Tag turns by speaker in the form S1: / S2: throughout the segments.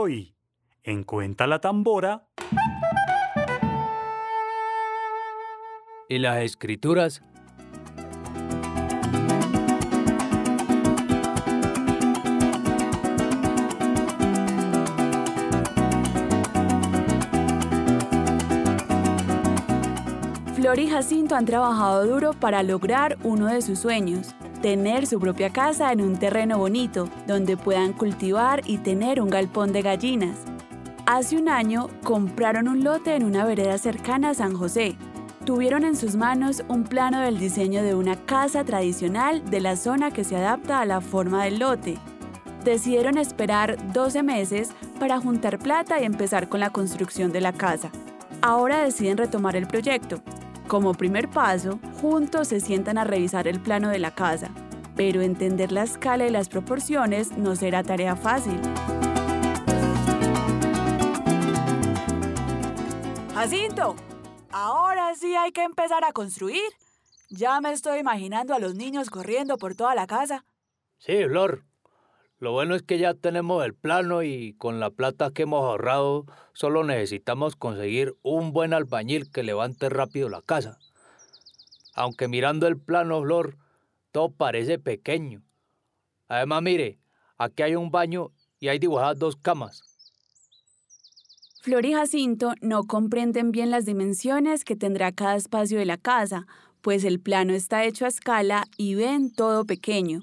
S1: Hoy, en Cuenta la Tambora,
S2: y las escrituras.
S3: Flor y Jacinto han trabajado duro para lograr uno de sus sueños, tener su propia casa en un terreno bonito, donde puedan cultivar y tener un galpón de gallinas. Hace un año compraron un lote en una vereda cercana a San José, tuvieron en sus manos un plano del diseño de una casa tradicional de la zona que se adapta a la forma del lote. Decidieron esperar 12 meses para juntar plata y empezar con la construcción de la casa. Ahora deciden retomar el proyecto. Como primer paso, juntos se sientan a revisar el plano de la casa, pero entender la escala y las proporciones no será tarea fácil.
S4: Jacinto, Ahora sí hay que empezar a construir. Ya me estoy imaginando a los niños corriendo por toda la casa.
S2: Sí, Flor. Lo bueno es que ya tenemos el plano y con la plata que hemos ahorrado solo necesitamos conseguir un buen albañil que levante rápido la casa. Aunque mirando el plano, Flor, todo parece pequeño. Además, mire, aquí hay un baño y hay dibujadas dos camas.
S3: Flor y Jacinto no comprenden bien las dimensiones que tendrá cada espacio de la casa, pues el plano está hecho a escala y ven todo pequeño.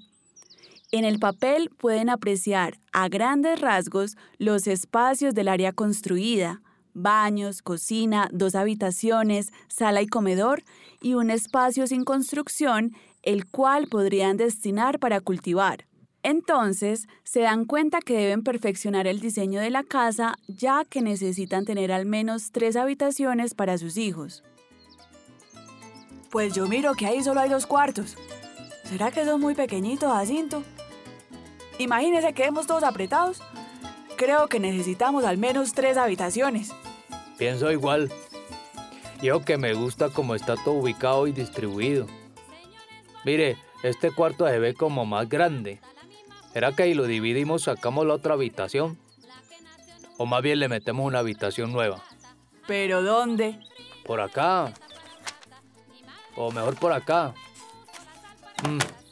S3: En el papel pueden apreciar a grandes rasgos los espacios del área construida, baños, cocina, dos habitaciones, sala y comedor, y un espacio sin construcción, el cual podrían destinar para cultivar. Entonces, se dan cuenta que deben perfeccionar el diseño de la casa ya que necesitan tener al menos tres habitaciones para sus hijos.
S4: Pues yo miro que ahí solo hay dos cuartos. ¿Será que son muy pequeñitos, Jacinto? Imagínese que hemos todos apretados. Creo que necesitamos al menos tres habitaciones.
S2: Pienso igual. Yo que me gusta cómo está todo ubicado y distribuido. Mire, este cuarto se ve como más grande. ¿Era que ahí lo dividimos, sacamos la otra habitación? ¿O más bien le metemos una habitación nueva?
S4: ¿Pero dónde?
S2: Por acá. O mejor por acá. Mm.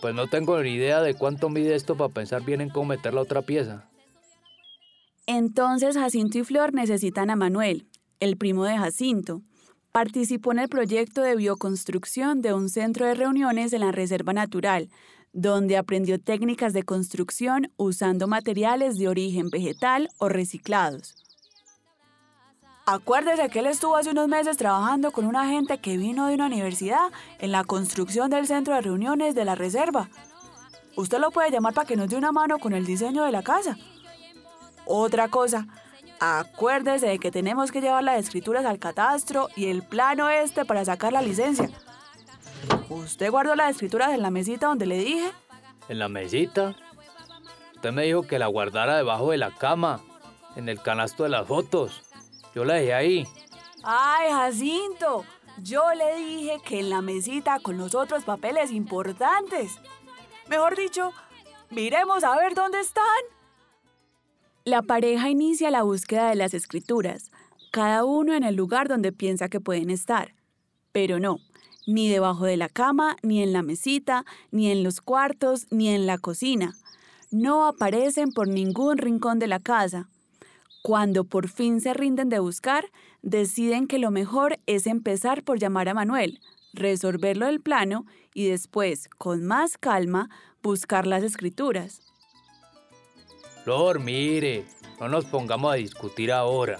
S2: Pues no tengo ni idea de cuánto mide esto para pensar bien en cómo meter la otra pieza.
S3: Entonces Jacinto y Flor necesitan a Manuel, el primo de Jacinto. Participó en el proyecto de bioconstrucción de un centro de reuniones en la Reserva Natural, donde aprendió técnicas de construcción usando materiales de origen vegetal o reciclados.
S4: Acuérdese que él estuvo hace unos meses trabajando con una gente que vino de una universidad en la construcción del centro de reuniones de la reserva. Usted lo puede llamar para que nos dé una mano con el diseño de la casa. Otra cosa, acuérdese de que tenemos que llevar las escrituras al catastro y el plano este para sacar la licencia. ¿Usted guardó las escrituras en la mesita donde le dije?
S2: ¿En la mesita? Usted me dijo que la guardara debajo de la cama, en el canasto de las fotos. Yo la dejé ahí.
S4: ¡Ay, Jacinto! Yo le dije que en la mesita con los otros papeles importantes. Mejor dicho, miremos a ver dónde están.
S3: La pareja inicia la búsqueda de las escrituras, cada uno en el lugar donde piensa que pueden estar. Pero no, ni debajo de la cama, ni en la mesita, ni en los cuartos, ni en la cocina. No aparecen por ningún rincón de la casa. Cuando por fin se rinden de buscar, deciden que lo mejor es empezar por llamar a Manuel, resolverlo del plano y después, con más calma, buscar las escrituras.
S2: Flor, mire, no nos pongamos a discutir ahora.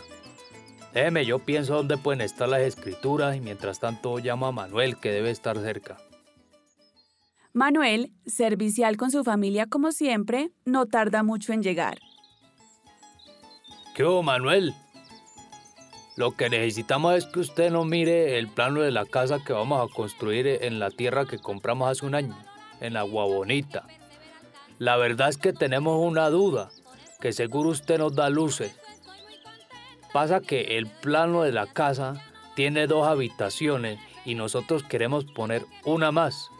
S2: Déjeme, yo pienso dónde pueden estar las escrituras y mientras tanto llamo a Manuel que debe estar cerca.
S3: Manuel, servicial con su familia como siempre, no tarda mucho en llegar.
S2: ¿Qué hubo, Manuel? Lo que necesitamos es que usted nos mire el plano de la casa que vamos a construir en la tierra que compramos hace un año, en Agua Bonita. La verdad es que tenemos una duda, que seguro usted nos da luces. Pasa que el plano de la casa tiene dos habitaciones y nosotros queremos poner una más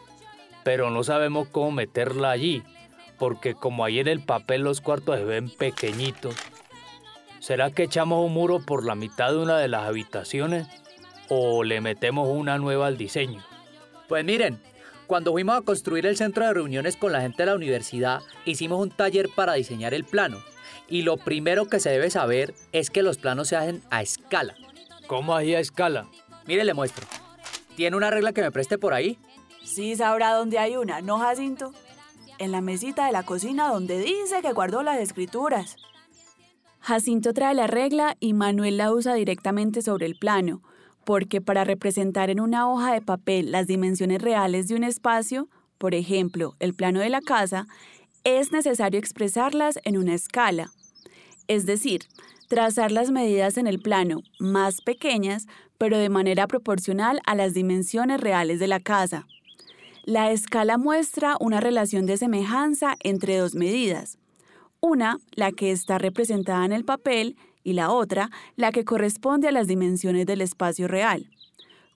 S2: pero no sabemos cómo meterla allí, porque como ahí en el papel los cuartos se ven pequeñitos. ¿Será que echamos un muro por la mitad de una de las habitaciones o le metemos una nueva al diseño?
S5: Pues miren, cuando fuimos a construir el centro de reuniones con la gente de la universidad, hicimos un taller para diseñar el plano. Y lo primero que se debe saber es que los planos se hacen a escala.
S2: ¿Cómo ahí a escala?
S5: Mire, le muestro. ¿Tiene una regla que me preste por ahí?
S4: Sí sabrá dónde hay una, ¿no, Jacinto? En la mesita de la cocina donde dice que guardó las escrituras.
S3: Jacinto trae la regla y Manuel la usa directamente sobre el plano, porque para representar en una hoja de papel las dimensiones reales de un espacio, por ejemplo, el plano de la casa, es necesario expresarlas en una escala. Es decir, trazar las medidas en el plano más pequeñas, pero de manera proporcional a las dimensiones reales de la casa. La escala muestra una relación de semejanza entre dos medidas. Una, la que está representada en el papel, y la otra, la que corresponde a las dimensiones del espacio real.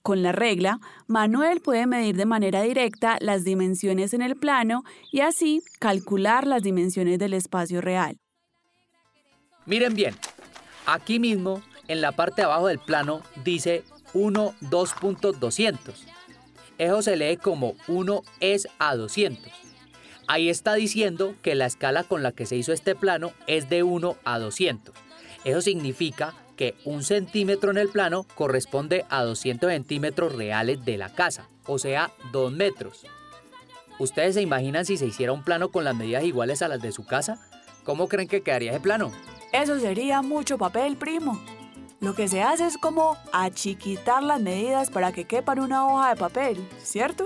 S3: Con la regla, Manuel puede medir de manera directa las dimensiones en el plano y así calcular las dimensiones del espacio real.
S5: Miren bien, aquí mismo, en la parte de abajo del plano, dice 1, 2.200 eso se lee como 1 es a 200. Ahí está diciendo que la escala con la que se hizo este plano es de 1 a 200. Eso significa que un centímetro en el plano corresponde a 200 centímetros reales de la casa, o sea, 2 metros. ¿Ustedes se imaginan si se hiciera un plano con las medidas iguales a las de su casa? ¿Cómo creen que quedaría ese plano?
S4: Eso sería mucho papel, primo. Lo que se hace es como achiquitar las medidas para que quepan una hoja de papel, ¿cierto?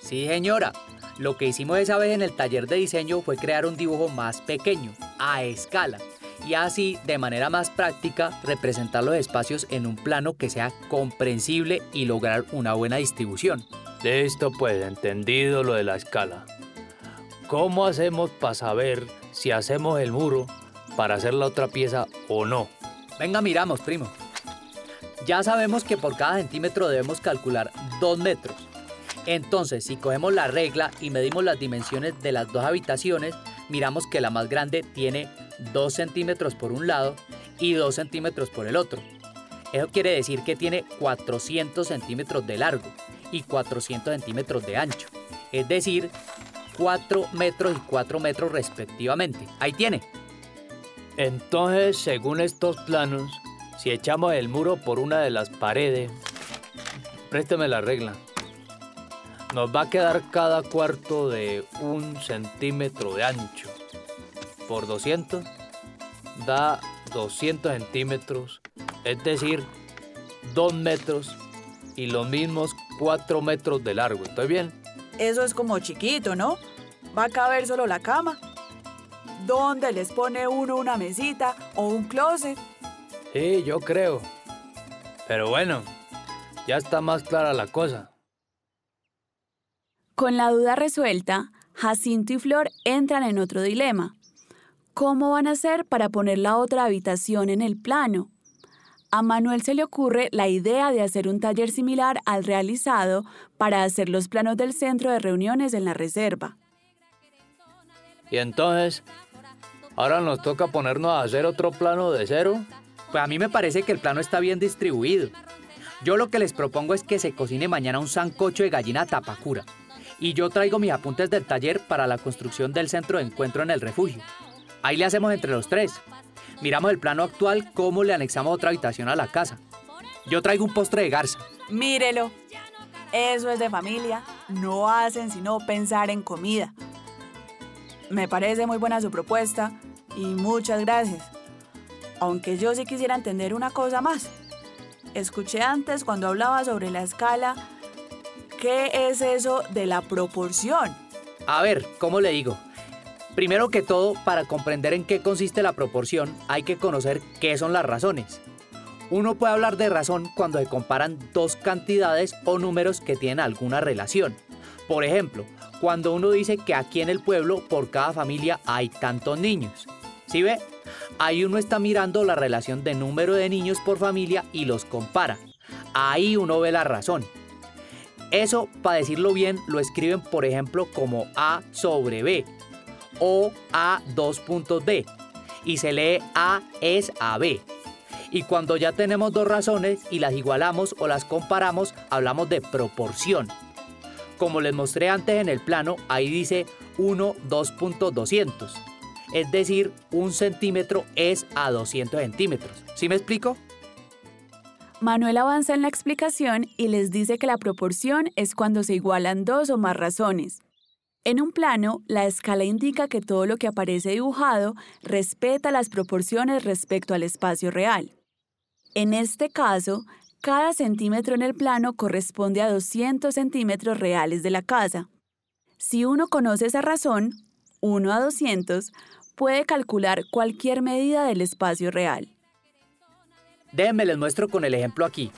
S5: Sí, señora. Lo que hicimos esa vez en el taller de diseño fue crear un dibujo más pequeño, a escala, y así, de manera más práctica, representar los espacios en un plano que sea comprensible y lograr una buena distribución.
S2: Listo, pues, entendido lo de la escala. ¿Cómo hacemos para saber si hacemos el muro para hacer la otra pieza o no?
S5: Venga, miramos, primo. Ya sabemos que por cada centímetro debemos calcular 2 metros. Entonces, si cogemos la regla y medimos las dimensiones de las dos habitaciones, miramos que la más grande tiene 2 centímetros por un lado y 2 centímetros por el otro. Eso quiere decir que tiene 400 centímetros de largo y 400 centímetros de ancho. Es decir, 4 metros y 4 metros respectivamente. Ahí tiene.
S2: Entonces, según estos planos, si echamos el muro por una de las paredes, présteme la regla, nos va a quedar cada cuarto de un centímetro de ancho por 200, da 200 centímetros, es decir, 2 metros y los mismos 4 metros de largo. ¿Estoy bien?
S4: Eso es como chiquito, ¿no? Va a caber solo la cama. ¿Dónde les pone uno una mesita o un closet?
S2: Sí, yo creo. Pero bueno, ya está más clara la cosa.
S3: Con la duda resuelta, Jacinto y Flor entran en otro dilema. ¿Cómo van a hacer para poner la otra habitación en el plano? A Manuel se le ocurre la idea de hacer un taller similar al realizado para hacer los planos del centro de reuniones en la reserva.
S2: Y entonces, Ahora nos toca ponernos a hacer otro plano de cero.
S5: Pues a mí me parece que el plano está bien distribuido. Yo lo que les propongo es que se cocine mañana un sancocho de gallina tapacura. Y yo traigo mis apuntes del taller para la construcción del centro de encuentro en el refugio. Ahí le hacemos entre los tres. Miramos el plano actual, cómo le anexamos otra habitación a la casa. Yo traigo un postre de garza.
S4: Mírelo. Eso es de familia. No hacen sino pensar en comida. Me parece muy buena su propuesta y muchas gracias. Aunque yo sí quisiera entender una cosa más. Escuché antes cuando hablaba sobre la escala, ¿qué es eso de la proporción?
S5: A ver, ¿cómo le digo? Primero que todo, para comprender en qué consiste la proporción, hay que conocer qué son las razones. Uno puede hablar de razón cuando se comparan dos cantidades o números que tienen alguna relación. Por ejemplo, cuando uno dice que aquí en el pueblo por cada familia hay tantos niños. ¿Sí ve? Ahí uno está mirando la relación de número de niños por familia y los compara. Ahí uno ve la razón. Eso, para decirlo bien, lo escriben por ejemplo como A sobre B o A dos puntos B y se lee A es a B. Y cuando ya tenemos dos razones y las igualamos o las comparamos, hablamos de proporción. Como les mostré antes en el plano, ahí dice 1 2.200. Es decir, un centímetro es a 200 centímetros. ¿Sí me explico?
S3: Manuel avanza en la explicación y les dice que la proporción es cuando se igualan dos o más razones. En un plano, la escala indica que todo lo que aparece dibujado respeta las proporciones respecto al espacio real. En este caso, cada centímetro en el plano corresponde a 200 centímetros reales de la casa. Si uno conoce esa razón, 1 a 200, puede calcular cualquier medida del espacio real.
S5: Déjenme les muestro con el ejemplo aquí.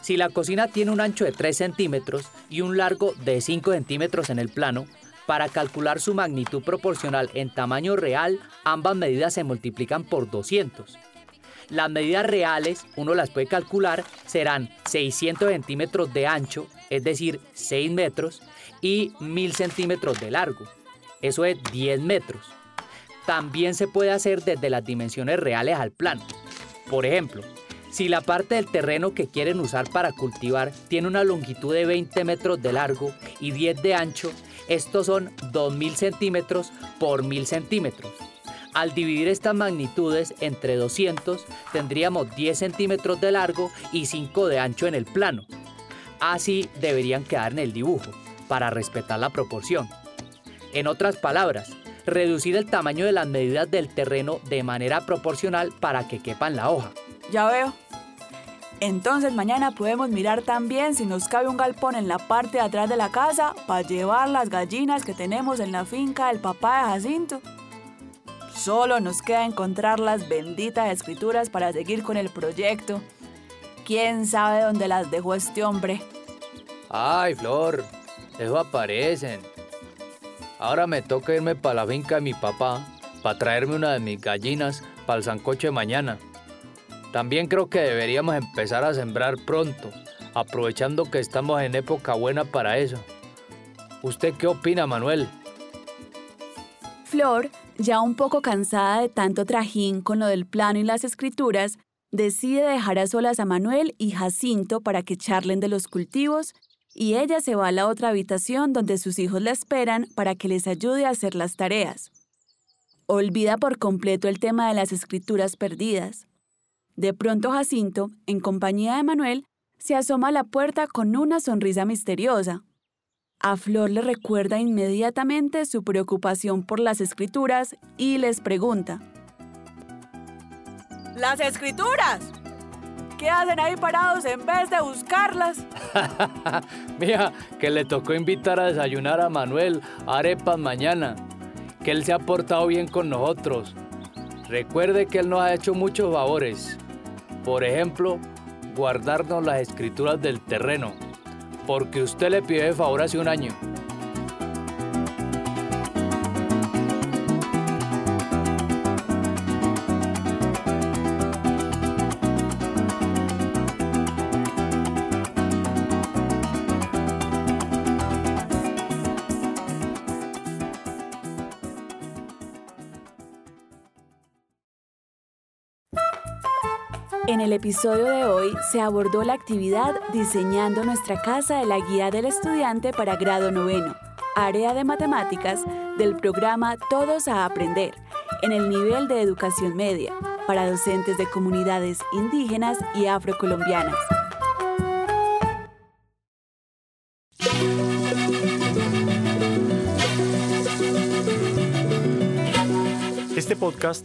S5: Si la cocina tiene un ancho de 3 centímetros y un largo de 5 centímetros en el plano, para calcular su magnitud proporcional en tamaño real, ambas medidas se multiplican por 200. Las medidas reales, uno las puede calcular, serán 600 centímetros de ancho, es decir, 6 metros, y 1000 centímetros de largo, eso es 10 metros. También se puede hacer desde las dimensiones reales al plano. Por ejemplo, si la parte del terreno que quieren usar para cultivar tiene una longitud de 20 metros de largo y 10 de ancho, estos son 2000 centímetros por 1000 centímetros. Al dividir estas magnitudes entre 200, tendríamos 10 centímetros de largo y 5 de ancho en el plano. Así deberían quedar en el dibujo, para respetar la proporción. En otras palabras, reducir el tamaño de las medidas del terreno de manera proporcional para que quepan la hoja.
S4: Ya veo. Entonces mañana podemos mirar también si nos cabe un galpón en la parte de atrás de la casa para llevar las gallinas que tenemos en la finca del papá de Jacinto. Solo nos queda encontrar las benditas escrituras para seguir con el proyecto. ¿Quién sabe dónde las dejó este hombre?
S2: Ay, Flor, eso aparecen. Ahora me toca irme para la finca de mi papá para traerme una de mis gallinas para el sancoche mañana. También creo que deberíamos empezar a sembrar pronto, aprovechando que estamos en época buena para eso. ¿Usted qué opina, Manuel?
S3: Flor ya un poco cansada de tanto trajín con lo del plano y las escrituras, decide dejar a solas a Manuel y Jacinto para que charlen de los cultivos y ella se va a la otra habitación donde sus hijos la esperan para que les ayude a hacer las tareas. Olvida por completo el tema de las escrituras perdidas. De pronto Jacinto, en compañía de Manuel, se asoma a la puerta con una sonrisa misteriosa. A Flor le recuerda inmediatamente su preocupación por las escrituras y les pregunta.
S4: ¡Las escrituras! ¿Qué hacen ahí parados en vez de buscarlas?
S2: Mira, que le tocó invitar a desayunar a Manuel arepas mañana. Que él se ha portado bien con nosotros. Recuerde que él nos ha hecho muchos favores. Por ejemplo, guardarnos las escrituras del terreno porque usted le pidió de favor hace un año.
S3: En el episodio de hoy se abordó la actividad Diseñando nuestra casa de la guía del estudiante para grado noveno, área de matemáticas del programa Todos a Aprender, en el nivel de educación media, para docentes de comunidades indígenas y afrocolombianas.
S1: Este podcast